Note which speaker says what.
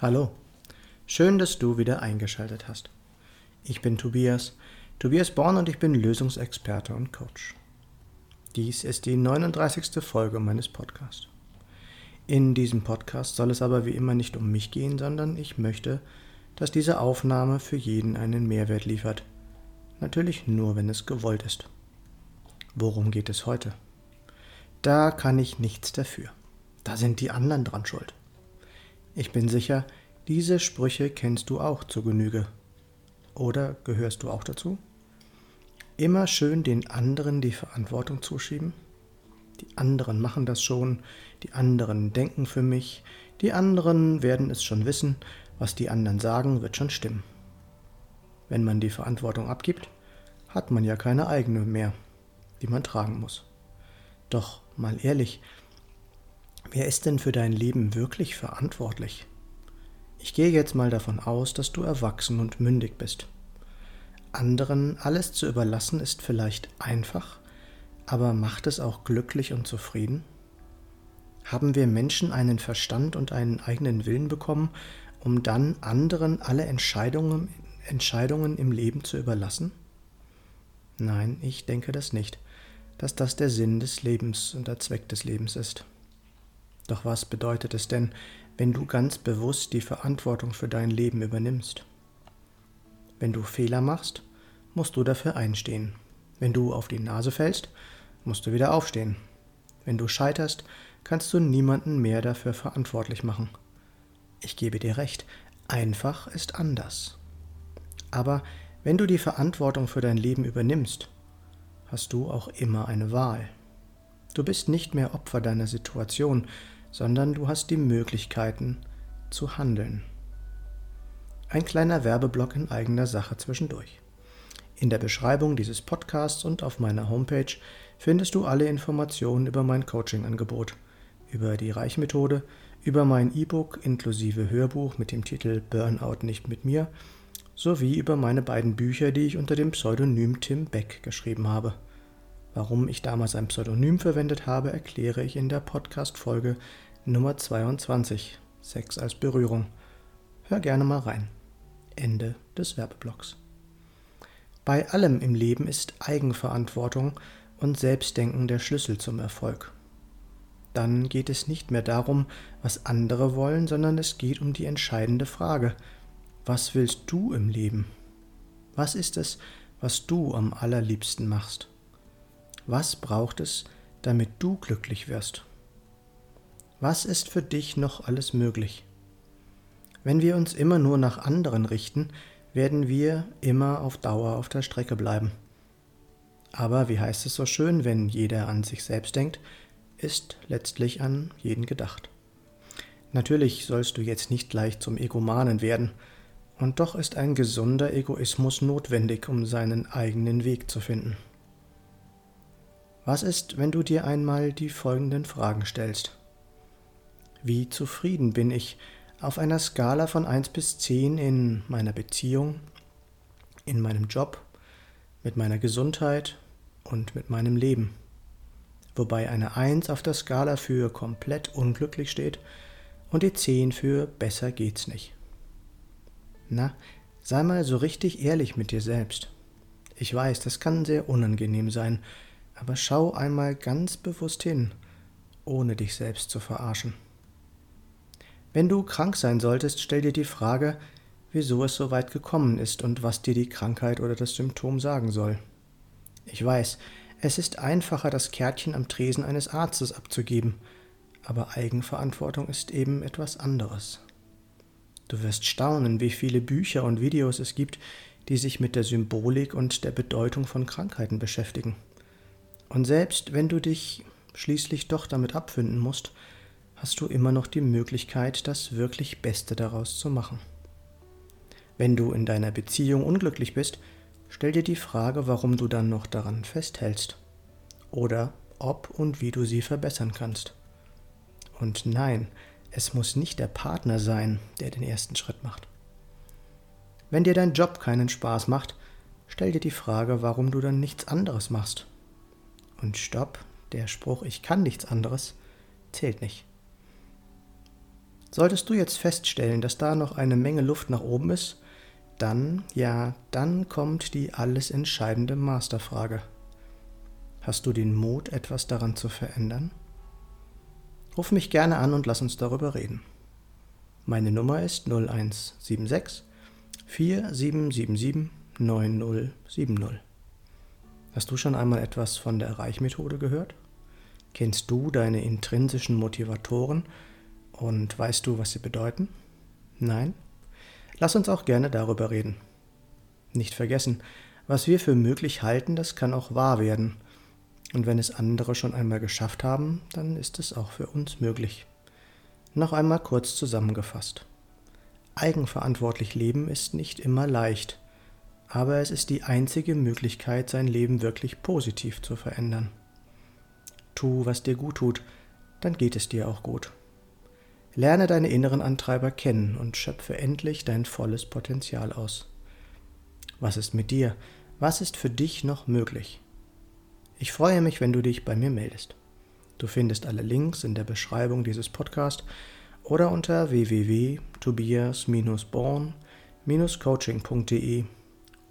Speaker 1: Hallo, schön, dass du wieder eingeschaltet hast. Ich bin Tobias, Tobias Born und ich bin Lösungsexperte und Coach. Dies ist die 39. Folge meines Podcasts. In diesem Podcast soll es aber wie immer nicht um mich gehen, sondern ich möchte, dass diese Aufnahme für jeden einen Mehrwert liefert. Natürlich nur, wenn es gewollt ist. Worum geht es heute? Da kann ich nichts dafür. Da sind die anderen dran schuld. Ich bin sicher, diese Sprüche kennst du auch zur Genüge. Oder gehörst du auch dazu? Immer schön den anderen die Verantwortung zuschieben? Die anderen machen das schon, die anderen denken für mich, die anderen werden es schon wissen, was die anderen sagen, wird schon stimmen. Wenn man die Verantwortung abgibt, hat man ja keine eigene mehr, die man tragen muss. Doch mal ehrlich, Wer ist denn für dein Leben wirklich verantwortlich? Ich gehe jetzt mal davon aus, dass du erwachsen und mündig bist. Anderen alles zu überlassen ist vielleicht einfach, aber macht es auch glücklich und zufrieden? Haben wir Menschen einen Verstand und einen eigenen Willen bekommen, um dann anderen alle Entscheidungen, Entscheidungen im Leben zu überlassen? Nein, ich denke das nicht, dass das der Sinn des Lebens und der Zweck des Lebens ist. Doch was bedeutet es denn, wenn du ganz bewusst die Verantwortung für dein Leben übernimmst? Wenn du Fehler machst, musst du dafür einstehen. Wenn du auf die Nase fällst, musst du wieder aufstehen. Wenn du scheiterst, kannst du niemanden mehr dafür verantwortlich machen. Ich gebe dir recht, einfach ist anders. Aber wenn du die Verantwortung für dein Leben übernimmst, hast du auch immer eine Wahl. Du bist nicht mehr Opfer deiner Situation, sondern du hast die Möglichkeiten zu handeln. Ein kleiner Werbeblock in eigener Sache zwischendurch. In der Beschreibung dieses Podcasts und auf meiner Homepage findest du alle Informationen über mein Coaching-Angebot, über die Reichmethode, über mein E-Book inklusive Hörbuch mit dem Titel Burnout nicht mit mir, sowie über meine beiden Bücher, die ich unter dem Pseudonym Tim Beck geschrieben habe. Warum ich damals ein Pseudonym verwendet habe, erkläre ich in der Podcast-Folge Nummer 22, Sex als Berührung. Hör gerne mal rein. Ende des Werbeblocks. Bei allem im Leben ist Eigenverantwortung und Selbstdenken der Schlüssel zum Erfolg. Dann geht es nicht mehr darum, was andere wollen, sondern es geht um die entscheidende Frage, was willst du im Leben? Was ist es, was du am allerliebsten machst? Was braucht es, damit du glücklich wirst? Was ist für dich noch alles möglich? Wenn wir uns immer nur nach anderen richten, werden wir immer auf Dauer auf der Strecke bleiben. Aber wie heißt es so schön, wenn jeder an sich selbst denkt, ist letztlich an jeden gedacht. Natürlich sollst du jetzt nicht gleich zum Egomanen werden, und doch ist ein gesunder Egoismus notwendig, um seinen eigenen Weg zu finden. Was ist, wenn du dir einmal die folgenden Fragen stellst? Wie zufrieden bin ich auf einer Skala von 1 bis 10 in meiner Beziehung, in meinem Job, mit meiner Gesundheit und mit meinem Leben? Wobei eine 1 auf der Skala für komplett unglücklich steht und die 10 für besser geht's nicht. Na, sei mal so richtig ehrlich mit dir selbst. Ich weiß, das kann sehr unangenehm sein, aber schau einmal ganz bewusst hin, ohne dich selbst zu verarschen. Wenn du krank sein solltest, stell dir die Frage, wieso es so weit gekommen ist und was dir die Krankheit oder das Symptom sagen soll. Ich weiß, es ist einfacher, das Kärtchen am Tresen eines Arztes abzugeben, aber Eigenverantwortung ist eben etwas anderes. Du wirst staunen, wie viele Bücher und Videos es gibt, die sich mit der Symbolik und der Bedeutung von Krankheiten beschäftigen. Und selbst wenn du dich schließlich doch damit abfinden musst, hast du immer noch die Möglichkeit, das wirklich Beste daraus zu machen. Wenn du in deiner Beziehung unglücklich bist, stell dir die Frage, warum du dann noch daran festhältst. Oder ob und wie du sie verbessern kannst. Und nein, es muss nicht der Partner sein, der den ersten Schritt macht. Wenn dir dein Job keinen Spaß macht, stell dir die Frage, warum du dann nichts anderes machst und stopp, der Spruch, ich kann nichts anderes, zählt nicht. Solltest du jetzt feststellen, dass da noch eine Menge Luft nach oben ist, dann, ja, dann kommt die alles entscheidende Masterfrage. Hast du den Mut, etwas daran zu verändern? Ruf mich gerne an und lass uns darüber reden. Meine Nummer ist 0176 4777 9070. Hast du schon einmal etwas von der Erreichmethode gehört? Kennst du deine intrinsischen Motivatoren und weißt du, was sie bedeuten? Nein? Lass uns auch gerne darüber reden. Nicht vergessen, was wir für möglich halten, das kann auch wahr werden. Und wenn es andere schon einmal geschafft haben, dann ist es auch für uns möglich. Noch einmal kurz zusammengefasst. Eigenverantwortlich leben ist nicht immer leicht, aber es ist die einzige Möglichkeit, sein Leben wirklich positiv zu verändern. Tu, was dir gut tut, dann geht es dir auch gut. Lerne deine inneren Antreiber kennen und schöpfe endlich dein volles Potenzial aus. Was ist mit dir? Was ist für dich noch möglich? Ich freue mich, wenn du dich bei mir meldest. Du findest alle Links in der Beschreibung dieses Podcasts oder unter www.tobias-born-coaching.de